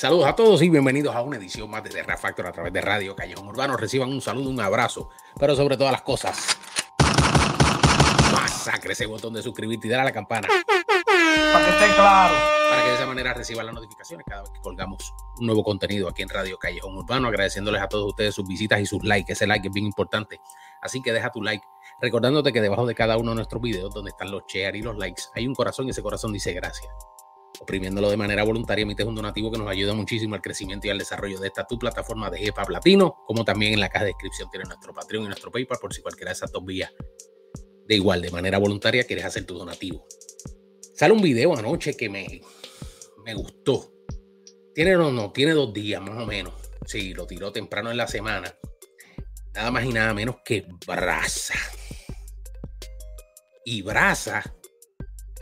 Saludos a todos y bienvenidos a una edición más de The Factor a través de Radio Callejón Urbano. Reciban un saludo, un abrazo, pero sobre todas las cosas, masacre ese botón de suscribirte y dar a la campana. Para que esté claro. Para que de esa manera reciban las notificaciones cada vez que colgamos un nuevo contenido aquí en Radio Callejón Urbano. Agradeciéndoles a todos ustedes sus visitas y sus likes. Ese like es bien importante. Así que deja tu like. Recordándote que debajo de cada uno de nuestros videos, donde están los share y los likes, hay un corazón y ese corazón dice gracias oprimiéndolo de manera voluntaria, emites un donativo que nos ayuda muchísimo al crecimiento y al desarrollo de esta tu plataforma de EPA Latino, como también en la caja de descripción tiene nuestro Patreon y nuestro PayPal por si cualquiera de esas dos vías de igual, de manera voluntaria, quieres hacer tu donativo. Sale un video anoche que me, me gustó. Tiene, no, no, tiene dos días más o menos. Sí, lo tiró temprano en la semana. Nada más y nada menos que Brasa. Y Brasa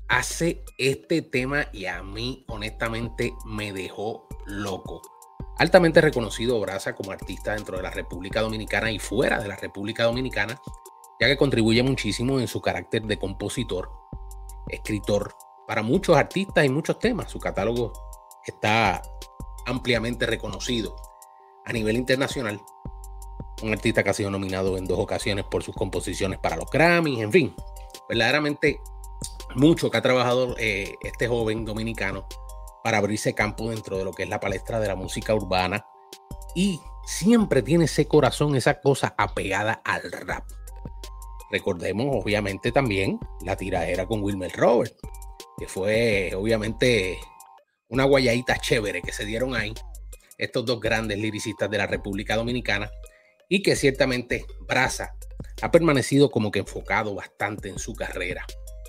hace este tema y a mí honestamente me dejó loco. Altamente reconocido Brasa como artista dentro de la República Dominicana y fuera de la República Dominicana, ya que contribuye muchísimo en su carácter de compositor, escritor, para muchos artistas y muchos temas. Su catálogo está ampliamente reconocido a nivel internacional. Un artista que ha sido nominado en dos ocasiones por sus composiciones para los Grammys, en fin, verdaderamente mucho que ha trabajado eh, este joven dominicano para abrirse campo dentro de lo que es la palestra de la música urbana y siempre tiene ese corazón, esa cosa apegada al rap. Recordemos obviamente también la tiradera con Wilmer Robert, que fue obviamente una guayadita chévere que se dieron ahí estos dos grandes liricistas de la República Dominicana y que ciertamente Brasa ha permanecido como que enfocado bastante en su carrera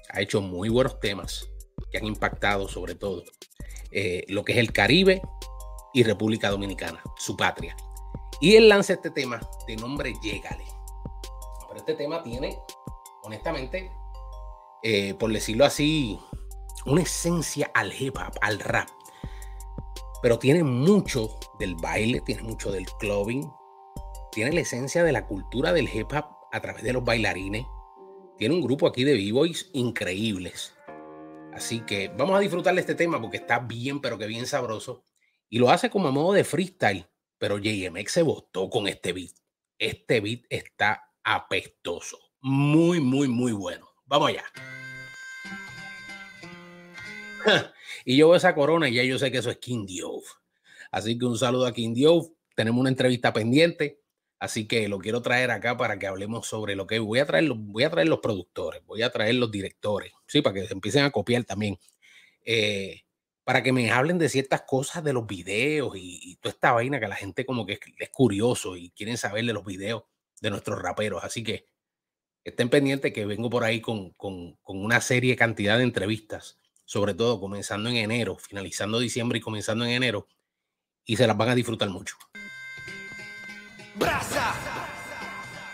ha hecho muy buenos temas que han impactado sobre todo eh, lo que es el Caribe y República Dominicana, su patria. Y él lanza este tema de nombre Llegale. Pero este tema tiene, honestamente, eh, por decirlo así, una esencia al hip hop, al rap. Pero tiene mucho del baile, tiene mucho del clubbing, tiene la esencia de la cultura del hip hop a través de los bailarines, tiene un grupo aquí de b-boys increíbles. Así que vamos a disfrutar de este tema porque está bien, pero que bien sabroso. Y lo hace como a modo de freestyle. Pero JMX se votó con este beat. Este beat está apestoso. Muy, muy, muy bueno. Vamos allá. y yo veo esa corona y ya yo sé que eso es King Diov. Así que un saludo a King Diov. Tenemos una entrevista pendiente. Así que lo quiero traer acá para que hablemos sobre lo que voy a traer. Voy a traer los productores, voy a traer los directores, sí, para que se empiecen a copiar también. Eh, para que me hablen de ciertas cosas de los videos y, toda esta vaina que la gente como que es, curioso y quieren saber de los videos de nuestros raperos. Así que estén pendientes que vengo por ahí con, con, con una serie cantidad de entrevistas, sobre todo comenzando en enero, finalizando diciembre y comenzando en enero, y se las van a disfrutar mucho. Brasa.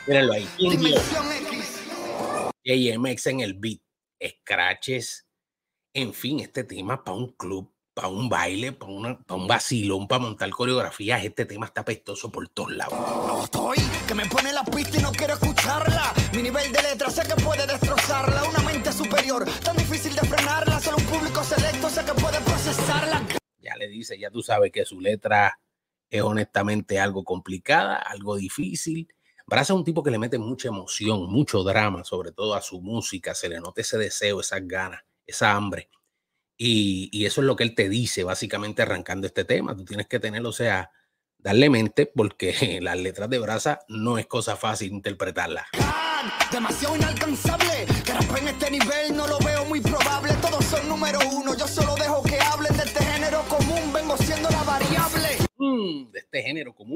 Mírenlo ahí. AMX en el beat. Scratches. En fin, este tema para un club, para un baile, para, un vacilón, para montar coreografías. Este tema está pestoso por todos lados. No estoy, que me pone la pista y no quiero escucharla. Mi nivel de letra sé que puede destrozarla. Una mente superior, tan difícil de frenarla. Solo un público selecto sé que puede procesarla. Ya le dice, ya tú sabes que su letra es honestamente algo complicada, algo difícil. Braza es un tipo que le mete mucha emoción, mucho drama, sobre todo a su música, se le nota ese deseo, esas ganas, esa hambre. Y, eso es lo que él te dice, básicamente arrancando este tema. Tú tienes que tenerlo, o sea, darle mente, porque las letras de Braza no es cosa fácil interpretarlas. Demasiado inalcanzable, en este nivel no lo veo muy.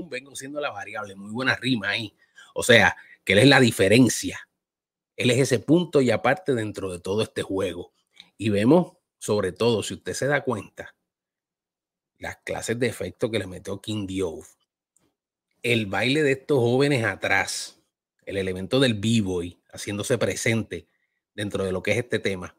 Vengo siendo la variable. Muy buena rima ahí. O sea, que él es la diferencia. Él es ese punto y aparte dentro de todo este juego. Y vemos, sobre todo, si usted se da cuenta, las clases de efecto que le metió King Diove, el baile de estos jóvenes atrás, el elemento del b-boy haciéndose presente dentro de lo que es este tema.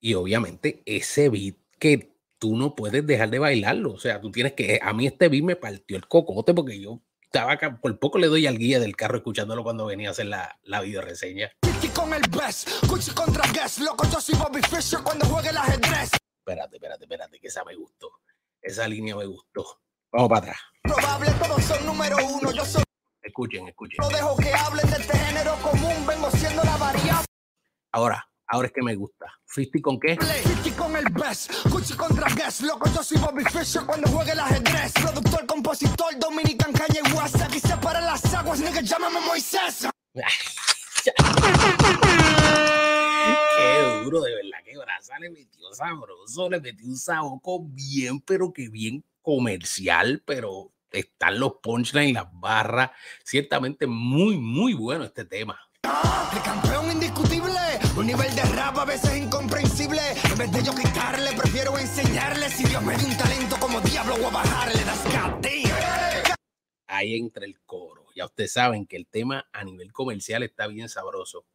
Y obviamente ese beat que tú no puedes dejar de bailarlo. O sea, tú tienes que. A mí este beat me partió el cocote porque yo estaba acá, por poco le doy al guía del carro escuchándolo cuando venía a hacer la, la video reseña. con el best, contra guest, loco, yo soy Bobby Fischer cuando juegue el ajedrez. Espérate, espérate, espérate, que esa me gustó. Esa línea me gustó. Vamos para atrás. Probable, todos son número uno. Yo soy. Escuchen, escuchen. No dejo que hablen de este género común. Vengo siendo la variable. Ahora, ahora es que me gusta. ¿Fisti con qué? Fisti con el best. Gucci contra Guess. Loco, yo soy Bobby Fischer cuando juegue el ajedrez. Productor, compositor, Dominican, Kanye West. Aquí se paran las aguas, nigga, llámame Moisés. Qué duro, de verdad, que Brasa le metió sabroso, le metió un saboco bien, pero que bien comercial, pero están los punchlines, las barras, ciertamente muy, muy bueno este tema. El campeón indiscutible, un nivel de rap a veces incomprensible. En vez de yo quitarle, prefiero enseñarle. Si Dios me dio un talento como diablo, voy a bajarle. Das Ahí entra el coro. Ya ustedes saben que el tema a nivel comercial está bien sabroso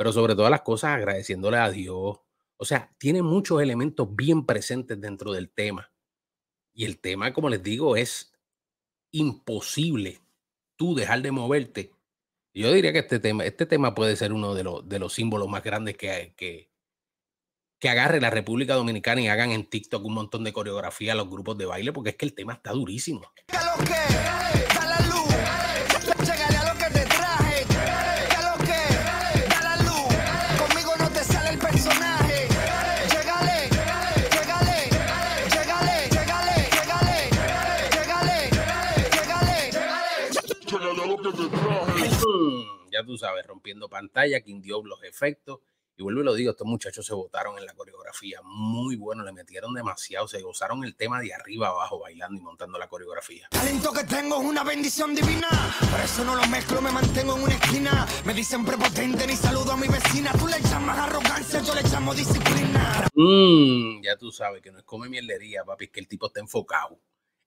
pero sobre todas las cosas agradeciéndole a Dios. O sea, tiene muchos elementos bien presentes dentro del tema. Y el tema, como les digo, es imposible tú dejar de moverte. Yo diría que este tema, este tema puede ser uno de los, de los símbolos más grandes que, que, que agarre la República Dominicana y hagan en TikTok un montón de coreografía a los grupos de baile, porque es que el tema está durísimo. Ya tú sabes, rompiendo pantalla, quien dio los efectos. Y vuelvo y lo digo, estos muchachos se votaron en la coreografía. Muy bueno, le metieron demasiado. Se gozaron el tema de arriba abajo, bailando y montando la coreografía. Talento que tengo es una bendición divina. Por eso no lo mezclo, me mantengo en una esquina. Me dicen prepotente, ni saludo a mi vecina. Tú le llamas arrogancia, yo le llamo disciplina. Mm, ya tú sabes que no es come mierdería, papi, es que el tipo está enfocado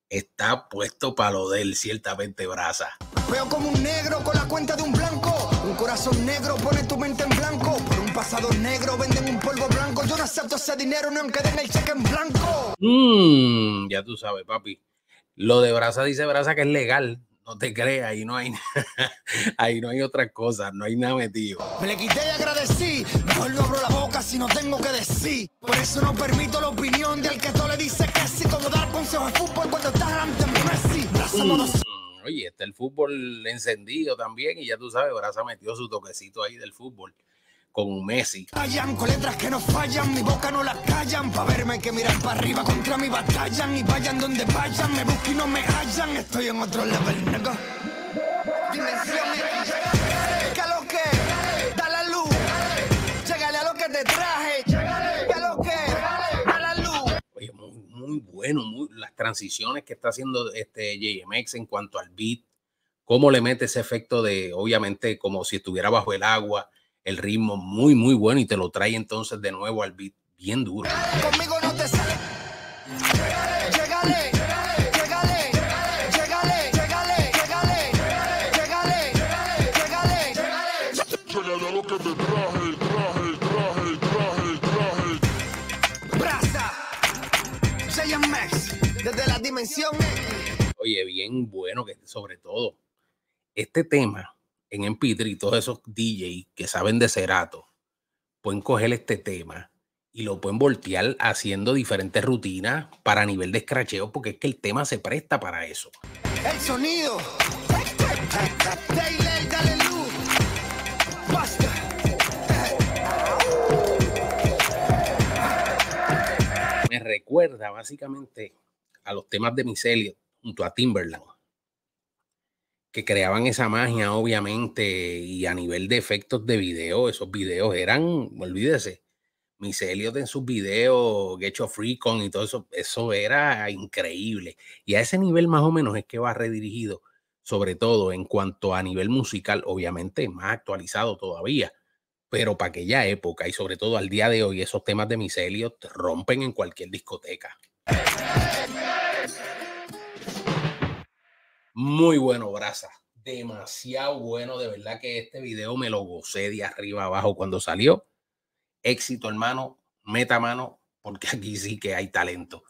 está puesto para lo de él, ciertamente brasa. Veo como un negro con la cuenta de un blanco. Un corazón negro pone tu mente en blanco. Por un pasado negro venden un polvo blanco. Yo no acepto ese dinero, no aunque den el cheque en blanco. Mmm, ya tú sabes, papi. Lo de brasa dice brasa que es legal. No te creas, ahí no hay ahí no hay otra cosa, no hay nada metido. Me le quité y agradecí, mejor no abro la boca si no tengo que decir. Por eso no permito la opinión de al que todo le dice que sí, como dar consejos de fútbol cuando estás delante de Messi. Mm, oye, está el fútbol encendido también y ya tú sabes, Brasa metió su toquecito ahí del fútbol con Messi. Callan con letras que no fallan, mi boca no la callan. Pa' verme que mirar para arriba contra mi batallan. Y vayan donde vayan, me busquen y no me hallan. Estoy en otro level, nego. Dimensión ¿Qué lo que? Da la luz. Llegale a lo que te traje. ¿Qué lo que? Da la luz. Oye, muy, muy bueno, muy, las transiciones que está haciendo este JMX en cuanto al beat. Cómo le mete ese efecto de, obviamente, como si estuviera bajo el agua el ritmo muy, muy bueno y te lo trae entonces de nuevo al beat bien duro. Conmigo no te sale. Llegale, llegale, llegale, llegale, llegale, llegale, llegale, llegale. lo que te traje, traje, traje, traje, traje. Brasa, Max, desde la dimensión Oye, bien bueno que sobre todo este tema en MP3 y todos esos DJ que saben de Cerato pueden coger este tema y lo pueden voltear haciendo diferentes rutinas para nivel de escracheo, porque es que el tema se presta para eso. El sonido. Me recuerda básicamente a los temas de Micelio junto a Timberland que creaban esa magia, obviamente, y a nivel de efectos de video, esos videos eran, olvídese, Miselios en sus videos, Get Your Con y todo eso, eso era increíble. Y a ese nivel más o menos es que va redirigido, sobre todo en cuanto a nivel musical, obviamente más actualizado todavía, pero para aquella época y sobre todo al día de hoy, esos temas de Micelio rompen en cualquier discoteca. Muy bueno, Brasa. Demasiado bueno. De verdad que este video me lo gocé de arriba abajo cuando salió. Éxito, hermano. Meta mano, porque aquí sí que hay talento.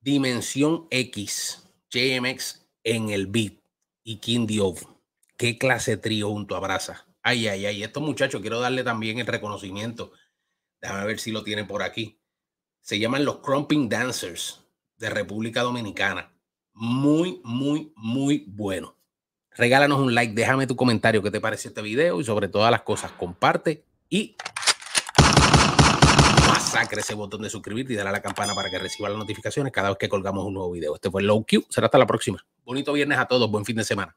Dimensión X. JMX en el beat. Y King Diop. Qué clase trío junto a Brasa. Ay, ay, ay. Estos muchachos quiero darle también el reconocimiento. Déjame ver si lo tienen por aquí. Se llaman los Crumping Dancers de República Dominicana. Muy, muy, muy bueno. Regálanos un like, déjame tu comentario, qué te parece este video y sobre todas las cosas, comparte y masacre ese botón de suscribirte y dale a la campana para que reciba las notificaciones cada vez que colgamos un nuevo video. Este fue Low Q. Será hasta la próxima. Bonito viernes a todos. Buen fin de semana.